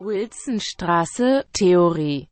Wilsonstraße, Theorie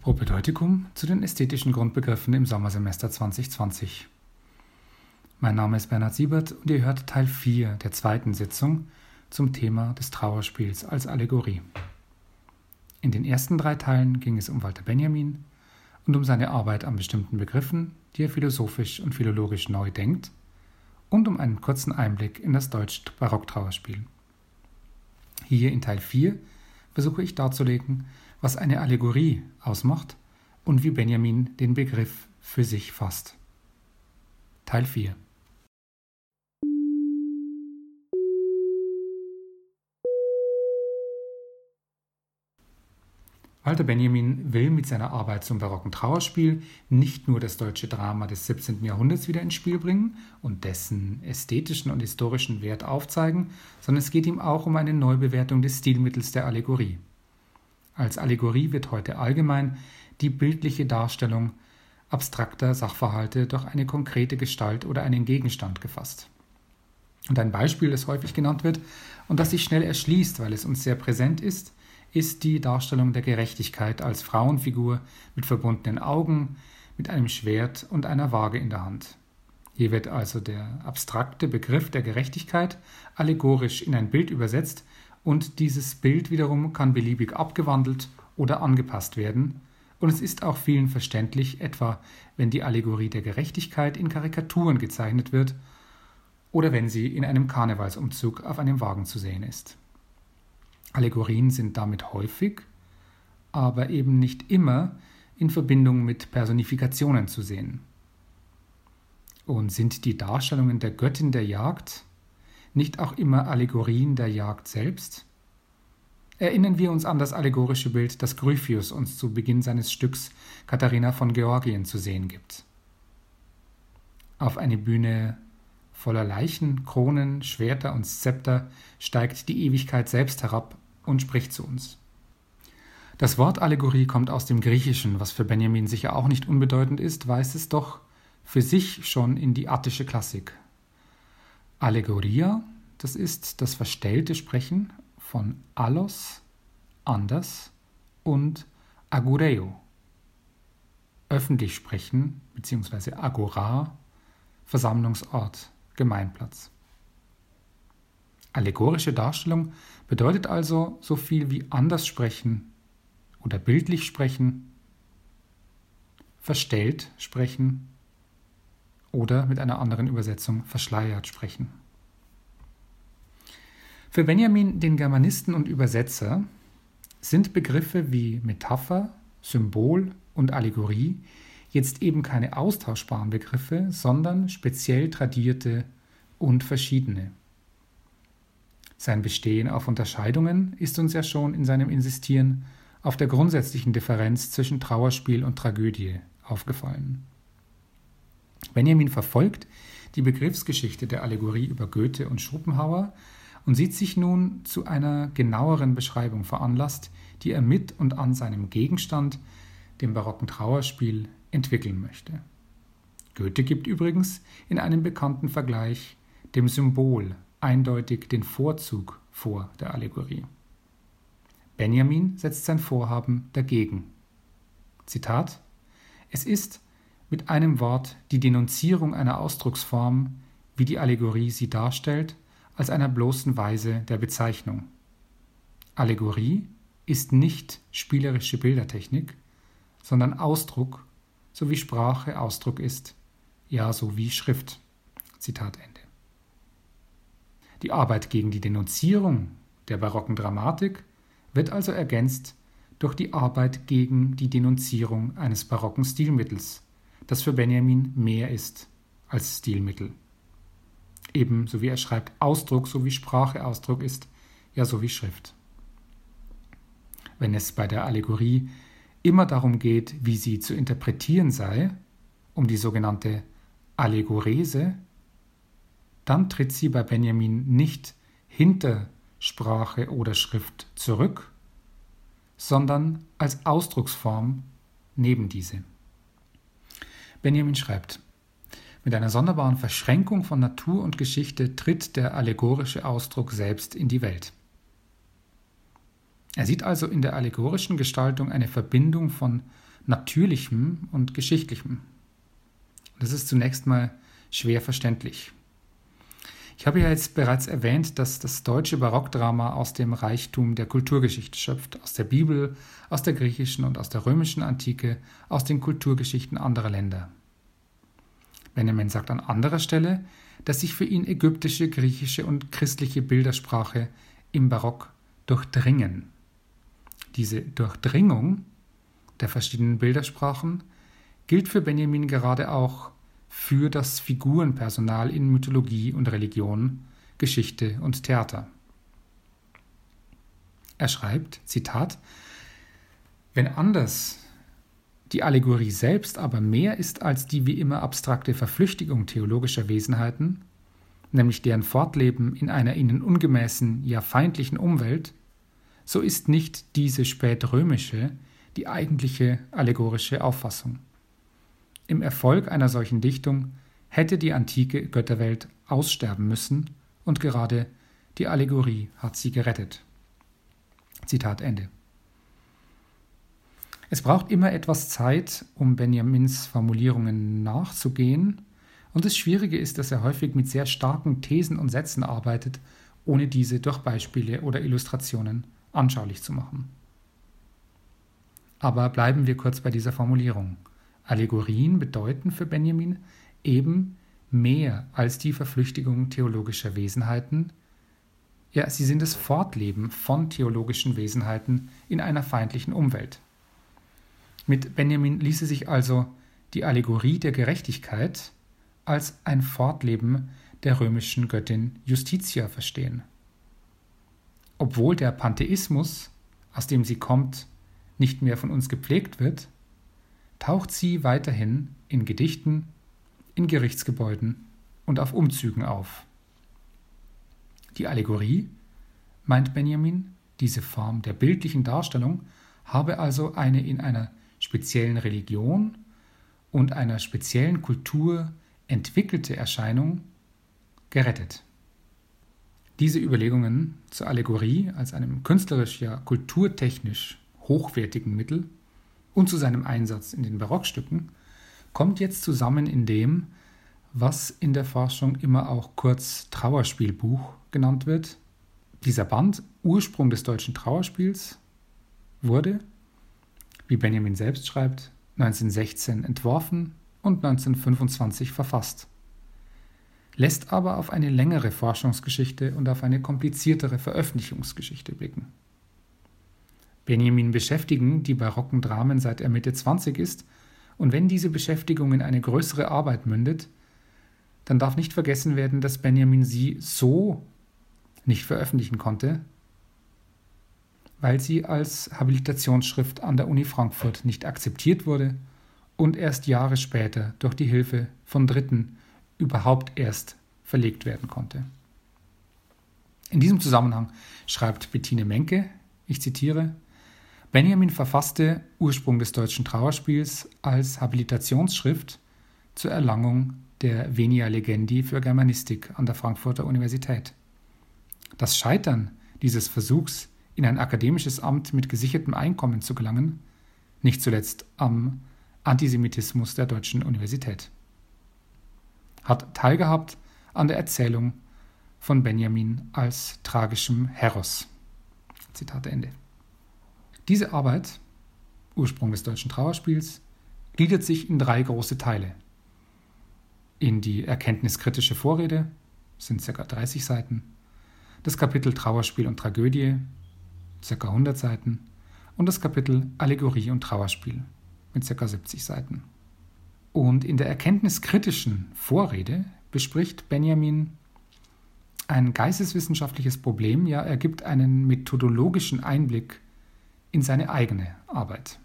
Propedeutikum zu den ästhetischen Grundbegriffen im Sommersemester 2020. Mein Name ist Bernhard Siebert und ihr hört Teil 4 der zweiten Sitzung zum Thema des Trauerspiels als Allegorie. In den ersten drei Teilen ging es um Walter Benjamin und um seine Arbeit an bestimmten Begriffen, die er philosophisch und philologisch neu denkt, und um einen kurzen Einblick in das deutsche Barocktrauerspiel. Hier in Teil 4 versuche ich darzulegen, was eine Allegorie ausmacht und wie Benjamin den Begriff für sich fasst. Teil 4 Walter Benjamin will mit seiner Arbeit zum barocken Trauerspiel nicht nur das deutsche Drama des 17. Jahrhunderts wieder ins Spiel bringen und dessen ästhetischen und historischen Wert aufzeigen, sondern es geht ihm auch um eine Neubewertung des Stilmittels der Allegorie. Als Allegorie wird heute allgemein die bildliche Darstellung abstrakter Sachverhalte durch eine konkrete Gestalt oder einen Gegenstand gefasst. Und ein Beispiel, das häufig genannt wird und das sich schnell erschließt, weil es uns sehr präsent ist, ist die Darstellung der Gerechtigkeit als Frauenfigur mit verbundenen Augen, mit einem Schwert und einer Waage in der Hand. Hier wird also der abstrakte Begriff der Gerechtigkeit allegorisch in ein Bild übersetzt und dieses Bild wiederum kann beliebig abgewandelt oder angepasst werden. Und es ist auch vielen verständlich, etwa wenn die Allegorie der Gerechtigkeit in Karikaturen gezeichnet wird oder wenn sie in einem Karnevalsumzug auf einem Wagen zu sehen ist. Allegorien sind damit häufig, aber eben nicht immer in Verbindung mit Personifikationen zu sehen. Und sind die Darstellungen der Göttin der Jagd nicht auch immer Allegorien der Jagd selbst? Erinnern wir uns an das allegorische Bild, das Gryphius uns zu Beginn seines Stücks Katharina von Georgien zu sehen gibt. Auf eine Bühne voller Leichen, Kronen, Schwerter und Szepter steigt die Ewigkeit selbst herab und spricht zu uns. Das Wort Allegorie kommt aus dem Griechischen, was für Benjamin sicher auch nicht unbedeutend ist, weist es doch für sich schon in die attische Klassik. Allegoria, das ist das verstellte Sprechen von allos, anders und agoreo, öffentlich sprechen bzw. agora, Versammlungsort, Gemeinplatz. Allegorische Darstellung bedeutet also so viel wie anders sprechen oder bildlich sprechen, verstellt sprechen oder mit einer anderen Übersetzung verschleiert sprechen. Für Benjamin, den Germanisten und Übersetzer, sind Begriffe wie Metapher, Symbol und Allegorie jetzt eben keine austauschbaren Begriffe, sondern speziell tradierte und verschiedene. Sein Bestehen auf Unterscheidungen ist uns ja schon in seinem Insistieren auf der grundsätzlichen Differenz zwischen Trauerspiel und Tragödie aufgefallen. Benjamin verfolgt die Begriffsgeschichte der Allegorie über Goethe und Schopenhauer und sieht sich nun zu einer genaueren Beschreibung veranlasst, die er mit und an seinem Gegenstand, dem barocken Trauerspiel, entwickeln möchte. Goethe gibt übrigens in einem bekannten Vergleich dem Symbol eindeutig den Vorzug vor der Allegorie. Benjamin setzt sein Vorhaben dagegen. Zitat Es ist mit einem Wort die Denunzierung einer Ausdrucksform, wie die Allegorie sie darstellt, als einer bloßen Weise der Bezeichnung. Allegorie ist nicht spielerische Bildertechnik, sondern Ausdruck, so wie Sprache Ausdruck ist, ja so wie Schrift. Zitat Ende. Die Arbeit gegen die Denunzierung der barocken Dramatik wird also ergänzt durch die Arbeit gegen die Denunzierung eines barocken Stilmittels, das für Benjamin mehr ist als Stilmittel eben, so wie er schreibt, Ausdruck, so wie Sprache Ausdruck ist, ja so wie Schrift. Wenn es bei der Allegorie immer darum geht, wie sie zu interpretieren sei, um die sogenannte Allegorese, dann tritt sie bei Benjamin nicht hinter Sprache oder Schrift zurück, sondern als Ausdrucksform neben diese. Benjamin schreibt, Mit einer sonderbaren Verschränkung von Natur und Geschichte tritt der allegorische Ausdruck selbst in die Welt. Er sieht also in der allegorischen Gestaltung eine Verbindung von Natürlichem und Geschichtlichem. Das ist zunächst mal schwer verständlich. Ich habe ja jetzt bereits erwähnt, dass das deutsche Barockdrama aus dem Reichtum der Kulturgeschichte schöpft, aus der Bibel, aus der griechischen und aus der römischen Antike, aus den Kulturgeschichten anderer Länder. Benjamin sagt an anderer Stelle, dass sich für ihn ägyptische, griechische und christliche Bildersprache im Barock durchdringen. Diese Durchdringung der verschiedenen Bildersprachen gilt für Benjamin gerade auch für das Figurenpersonal in Mythologie und Religion, Geschichte und Theater. Er schreibt, Zitat, wenn anders die Allegorie selbst aber mehr ist als die wie immer abstrakte Verflüchtigung theologischer Wesenheiten, nämlich deren Fortleben in einer ihnen ungemäßen, ja feindlichen Umwelt, so ist nicht diese spätrömische die eigentliche allegorische Auffassung. Im Erfolg einer solchen Dichtung hätte die antike Götterwelt aussterben müssen und gerade die Allegorie hat sie gerettet. Zitat Ende. Es braucht immer etwas Zeit, um Benjamins Formulierungen nachzugehen, und das Schwierige ist, dass er häufig mit sehr starken Thesen und Sätzen arbeitet, ohne diese durch Beispiele oder Illustrationen anschaulich zu machen. Aber bleiben wir kurz bei dieser Formulierung. Allegorien bedeuten für Benjamin eben mehr als die Verflüchtigung theologischer Wesenheiten. Ja, sie sind das Fortleben von theologischen Wesenheiten in einer feindlichen Umwelt. Mit Benjamin ließe sich also die Allegorie der Gerechtigkeit als ein Fortleben der römischen Göttin Justitia verstehen. Obwohl der Pantheismus, aus dem sie kommt, nicht mehr von uns gepflegt wird, taucht sie weiterhin in Gedichten, in Gerichtsgebäuden und auf Umzügen auf. Die Allegorie, meint Benjamin, diese Form der bildlichen Darstellung, habe also eine in einer speziellen Religion und einer speziellen Kultur entwickelte Erscheinung gerettet. Diese Überlegungen zur Allegorie als einem künstlerisch ja kulturtechnisch hochwertigen Mittel und zu seinem Einsatz in den Barockstücken kommt jetzt zusammen in dem, was in der Forschung immer auch kurz Trauerspielbuch genannt wird. Dieser Band, Ursprung des deutschen Trauerspiels, wurde, wie Benjamin selbst schreibt, 1916 entworfen und 1925 verfasst, lässt aber auf eine längere Forschungsgeschichte und auf eine kompliziertere Veröffentlichungsgeschichte blicken. Benjamin beschäftigen die barocken Dramen seit er Mitte 20 ist, und wenn diese Beschäftigung in eine größere Arbeit mündet, dann darf nicht vergessen werden, dass Benjamin sie so nicht veröffentlichen konnte, weil sie als Habilitationsschrift an der Uni Frankfurt nicht akzeptiert wurde und erst Jahre später durch die Hilfe von Dritten überhaupt erst verlegt werden konnte. In diesem Zusammenhang schreibt Bettine Menke, ich zitiere, Benjamin verfasste Ursprung des deutschen Trauerspiels als Habilitationsschrift zur Erlangung der Venia Legendi für Germanistik an der Frankfurter Universität. Das Scheitern dieses Versuchs, in ein akademisches Amt mit gesichertem Einkommen zu gelangen, nicht zuletzt am Antisemitismus der deutschen Universität. Hat teilgehabt an der Erzählung von Benjamin als tragischem Heros. Zitat Ende. Diese Arbeit, Ursprung des deutschen Trauerspiels, gliedert sich in drei große Teile. In die erkenntniskritische Vorrede sind ca. 30 Seiten, das Kapitel Trauerspiel und Tragödie ca. 100 Seiten und das Kapitel Allegorie und Trauerspiel mit ca. 70 Seiten. Und in der erkenntniskritischen Vorrede bespricht Benjamin ein geisteswissenschaftliches Problem, ja, er gibt einen methodologischen Einblick in seine eigene Arbeit.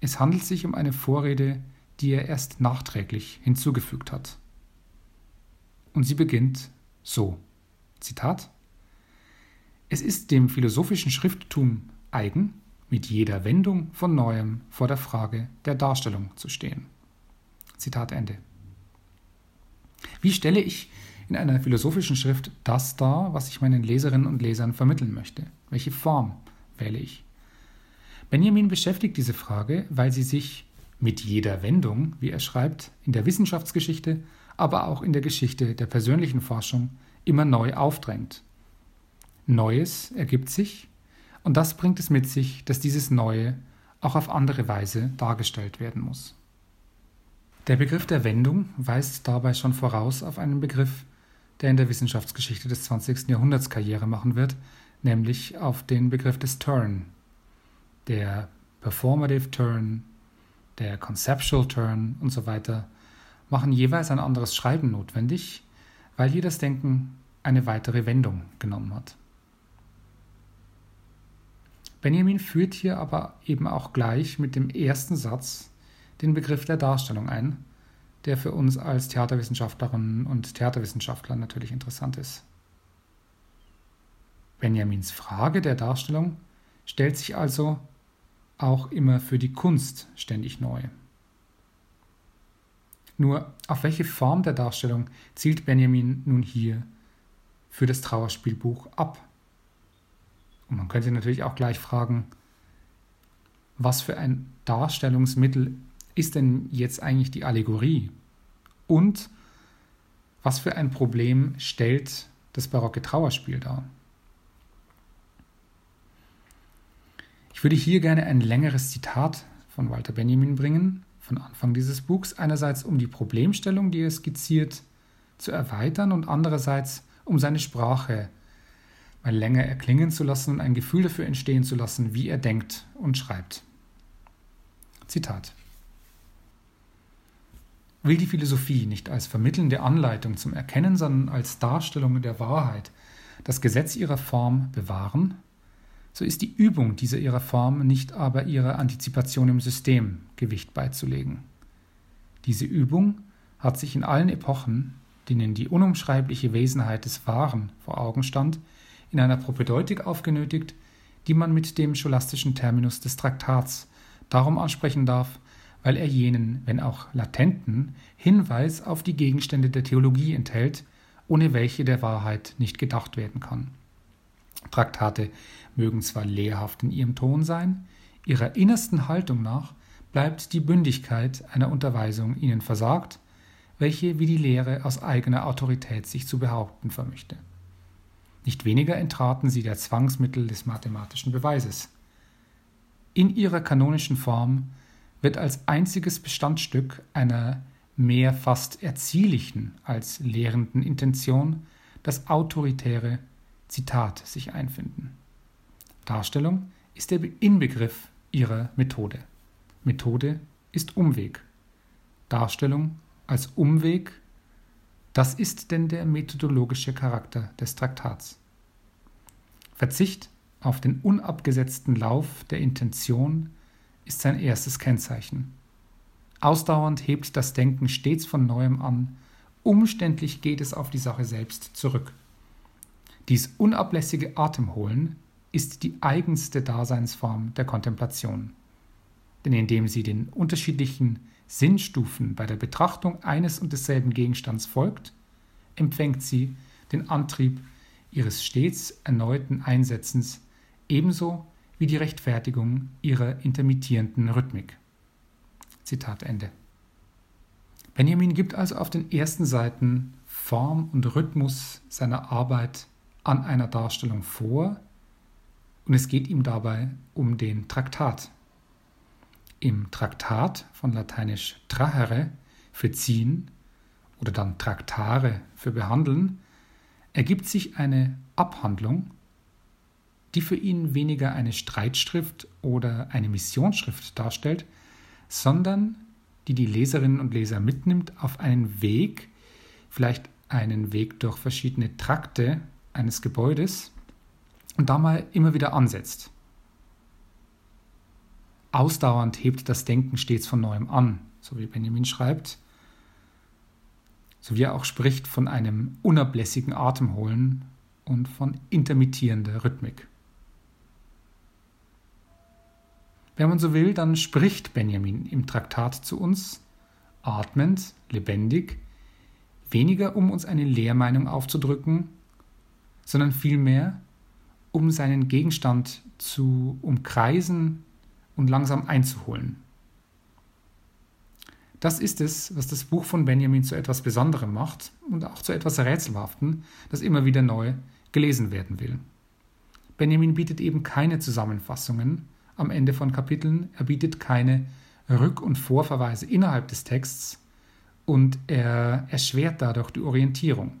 Es handelt sich um eine Vorrede, die er erst nachträglich hinzugefügt hat. Und sie beginnt so. Zitat Es ist dem philosophischen Schrifttum eigen, mit jeder Wendung von neuem vor der Frage der Darstellung zu stehen. Zitat Ende. Wie stelle ich in einer philosophischen Schrift das dar, was ich meinen Leserinnen und Lesern vermitteln möchte? Welche Form wähle ich? Benjamin beschäftigt diese Frage, weil sie sich mit jeder Wendung, wie er schreibt, in der Wissenschaftsgeschichte, aber auch in der Geschichte der persönlichen Forschung immer neu aufdrängt. Neues ergibt sich, und das bringt es mit sich, dass dieses Neue auch auf andere Weise dargestellt werden muss. Der Begriff der Wendung weist dabei schon voraus auf einen Begriff, der in der Wissenschaftsgeschichte des 20. Jahrhunderts Karriere machen wird, nämlich auf den Begriff des Turn. Der Performative Turn, der Conceptual Turn und so weiter machen jeweils ein anderes Schreiben notwendig, weil das Denken eine weitere Wendung genommen hat. Benjamin führt hier aber eben auch gleich mit dem ersten Satz den Begriff der Darstellung ein, der für uns als Theaterwissenschaftlerinnen und Theaterwissenschaftler natürlich interessant ist. Benjamins Frage der Darstellung stellt sich also auch immer für die Kunst ständig neu. Nur auf welche Form der Darstellung zielt Benjamin nun hier für das Trauerspielbuch ab? Und man könnte natürlich auch gleich fragen, was für ein Darstellungsmittel ist denn jetzt eigentlich die Allegorie? Und was für ein Problem stellt das barocke Trauerspiel dar? Ich würde hier gerne ein längeres Zitat von Walter Benjamin bringen, von Anfang dieses Buchs, einerseits um die Problemstellung, die er skizziert, zu erweitern und andererseits um seine Sprache mal länger erklingen zu lassen und ein Gefühl dafür entstehen zu lassen, wie er denkt und schreibt. Zitat will die Philosophie nicht als vermittelnde Anleitung zum Erkennen, sondern als Darstellung der Wahrheit das Gesetz ihrer Form bewahren, so ist die Übung dieser ihrer Form nicht aber ihrer Antizipation im System Gewicht beizulegen. Diese Übung hat sich in allen Epochen, denen die unumschreibliche Wesenheit des Wahren vor Augen stand, in einer Propedeutik aufgenötigt, die man mit dem scholastischen Terminus des Traktats darum ansprechen darf, weil er jenen, wenn auch latenten, Hinweis auf die Gegenstände der Theologie enthält, ohne welche der Wahrheit nicht gedacht werden kann. Traktate mögen zwar lehrhaft in ihrem Ton sein, ihrer innersten Haltung nach bleibt die Bündigkeit einer Unterweisung ihnen versagt, welche wie die Lehre aus eigener Autorität sich zu behaupten vermöchte. Nicht weniger entraten sie der Zwangsmittel des mathematischen Beweises. In ihrer kanonischen Form wird als einziges Bestandstück einer mehr fast erziehlichen als lehrenden Intention das autoritäre Zitat sich einfinden. Darstellung ist der Inbegriff ihrer Methode. Methode ist Umweg. Darstellung als Umweg, das ist denn der methodologische Charakter des Traktats. Verzicht auf den unabgesetzten Lauf der Intention ist sein erstes Kennzeichen. Ausdauernd hebt das Denken stets von neuem an, umständlich geht es auf die Sache selbst zurück. Dies unablässige Atemholen ist die eigenste Daseinsform der Kontemplation. Denn indem sie den unterschiedlichen Sinnstufen bei der Betrachtung eines und desselben Gegenstands folgt, empfängt sie den Antrieb ihres stets erneuten Einsetzens ebenso wie die Rechtfertigung ihrer intermittierenden Rhythmik. Zitat Ende. Benjamin gibt also auf den ersten Seiten Form und Rhythmus seiner Arbeit an einer Darstellung vor und es geht ihm dabei um den Traktat. Im Traktat von lateinisch trahere für ziehen oder dann Traktare für behandeln ergibt sich eine Abhandlung die für ihn weniger eine Streitschrift oder eine Missionsschrift darstellt, sondern die die Leserinnen und Leser mitnimmt auf einen Weg, vielleicht einen Weg durch verschiedene Trakte eines Gebäudes und da mal immer wieder ansetzt. Ausdauernd hebt das Denken stets von neuem an, so wie Benjamin schreibt, so wie er auch spricht von einem unablässigen Atemholen und von intermittierender Rhythmik. Wenn man so will, dann spricht Benjamin im Traktat zu uns atmend, lebendig, weniger um uns eine Lehrmeinung aufzudrücken, sondern vielmehr um seinen Gegenstand zu umkreisen und langsam einzuholen. Das ist es, was das Buch von Benjamin zu etwas Besonderem macht und auch zu etwas Rätselhaften, das immer wieder neu gelesen werden will. Benjamin bietet eben keine Zusammenfassungen am Ende von Kapiteln, er bietet keine Rück- und Vorverweise innerhalb des Texts und er erschwert dadurch die Orientierung.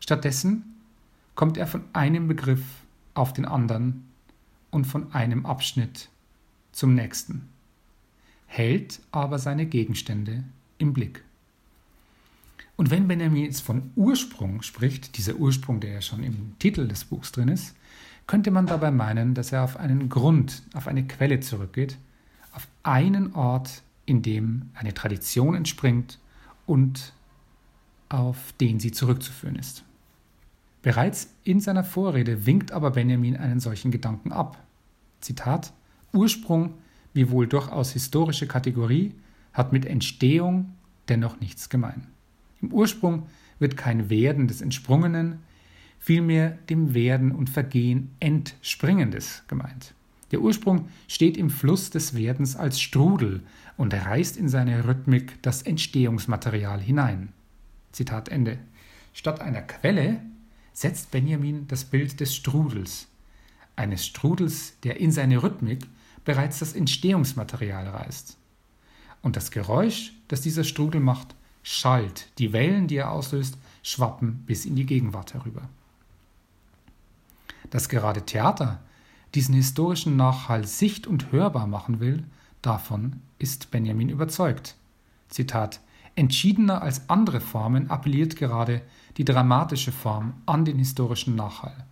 Stattdessen kommt er von einem Begriff auf den anderen und von einem Abschnitt zum nächsten, hält aber seine Gegenstände im Blick. Und wenn Benjamin jetzt von Ursprung spricht, dieser Ursprung, der ja schon im Titel des Buchs drin ist, könnte man dabei meinen, dass er auf einen Grund, auf eine Quelle zurückgeht, auf einen Ort, in dem eine Tradition entspringt und auf den sie zurückzuführen ist. Bereits in seiner Vorrede winkt aber Benjamin einen solchen Gedanken ab. Zitat Ursprung, wie wohl durchaus historische Kategorie, hat mit Entstehung dennoch nichts gemein. Im Ursprung wird kein Werden des Entsprungenen, vielmehr dem Werden und Vergehen Entspringendes gemeint. Der Ursprung steht im Fluss des Werdens als Strudel und reißt in seine Rhythmik das Entstehungsmaterial hinein. Zitat Ende. Statt einer Quelle setzt Benjamin das Bild des Strudels, eines Strudels, der in seine Rhythmik bereits das Entstehungsmaterial reißt. Und das Geräusch, das dieser Strudel macht, schallt, die Wellen, die er auslöst, schwappen bis in die Gegenwart herüber. Dass gerade Theater diesen historischen Nachhall sicht- und hörbar machen will, davon ist Benjamin überzeugt. Zitat Entschiedener als andere Formen appelliert gerade die dramatische Form an den historischen Nachhall.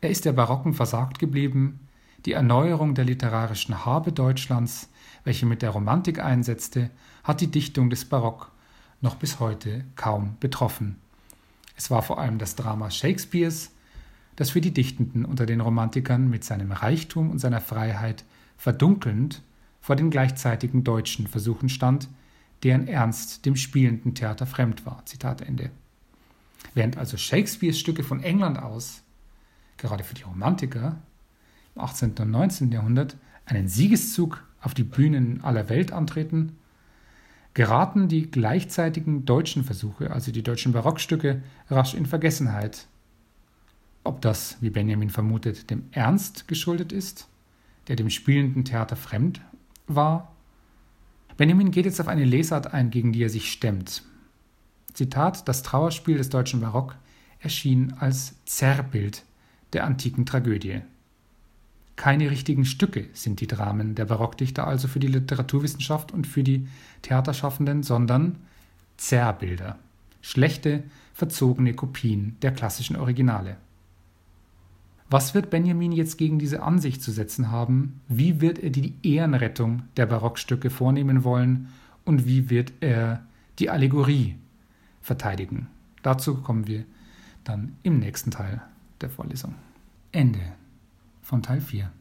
Er ist der Barocken versagt geblieben, die Erneuerung der literarischen Habe Deutschlands, welche mit der Romantik einsetzte, hat die Dichtung des Barock noch bis heute kaum betroffen. Es war vor allem das Drama Shakespeares, das für die Dichtenden unter den Romantikern mit seinem Reichtum und seiner Freiheit verdunkelnd vor den gleichzeitigen deutschen Versuchen stand, deren Ernst dem spielenden Theater fremd war. Zitat Ende. Während also Shakespeares Stücke von England aus, gerade für die Romantiker, im 18. und 19. Jahrhundert einen Siegeszug auf die Bühnen aller Welt antreten, geraten die gleichzeitigen deutschen Versuche, also die deutschen Barockstücke, rasch in Vergessenheit. Ob das, wie Benjamin vermutet, dem Ernst geschuldet ist, der dem spielenden Theater fremd war Benjamin geht jetzt auf eine Lesart ein, gegen die er sich stemmt. Zitat: Das Trauerspiel des deutschen Barock erschien als Zerrbild der antiken Tragödie. Keine richtigen Stücke sind die Dramen der Barockdichter also für die Literaturwissenschaft und für die Theaterschaffenden, sondern Zerrbilder, schlechte, verzogene Kopien der klassischen Originale. Was wird Benjamin jetzt gegen diese Ansicht zu setzen haben? Wie wird er die Ehrenrettung der Barockstücke vornehmen wollen? Und wie wird er die Allegorie verteidigen? Dazu kommen wir dann im nächsten Teil der Vorlesung. Ende von Teil 4.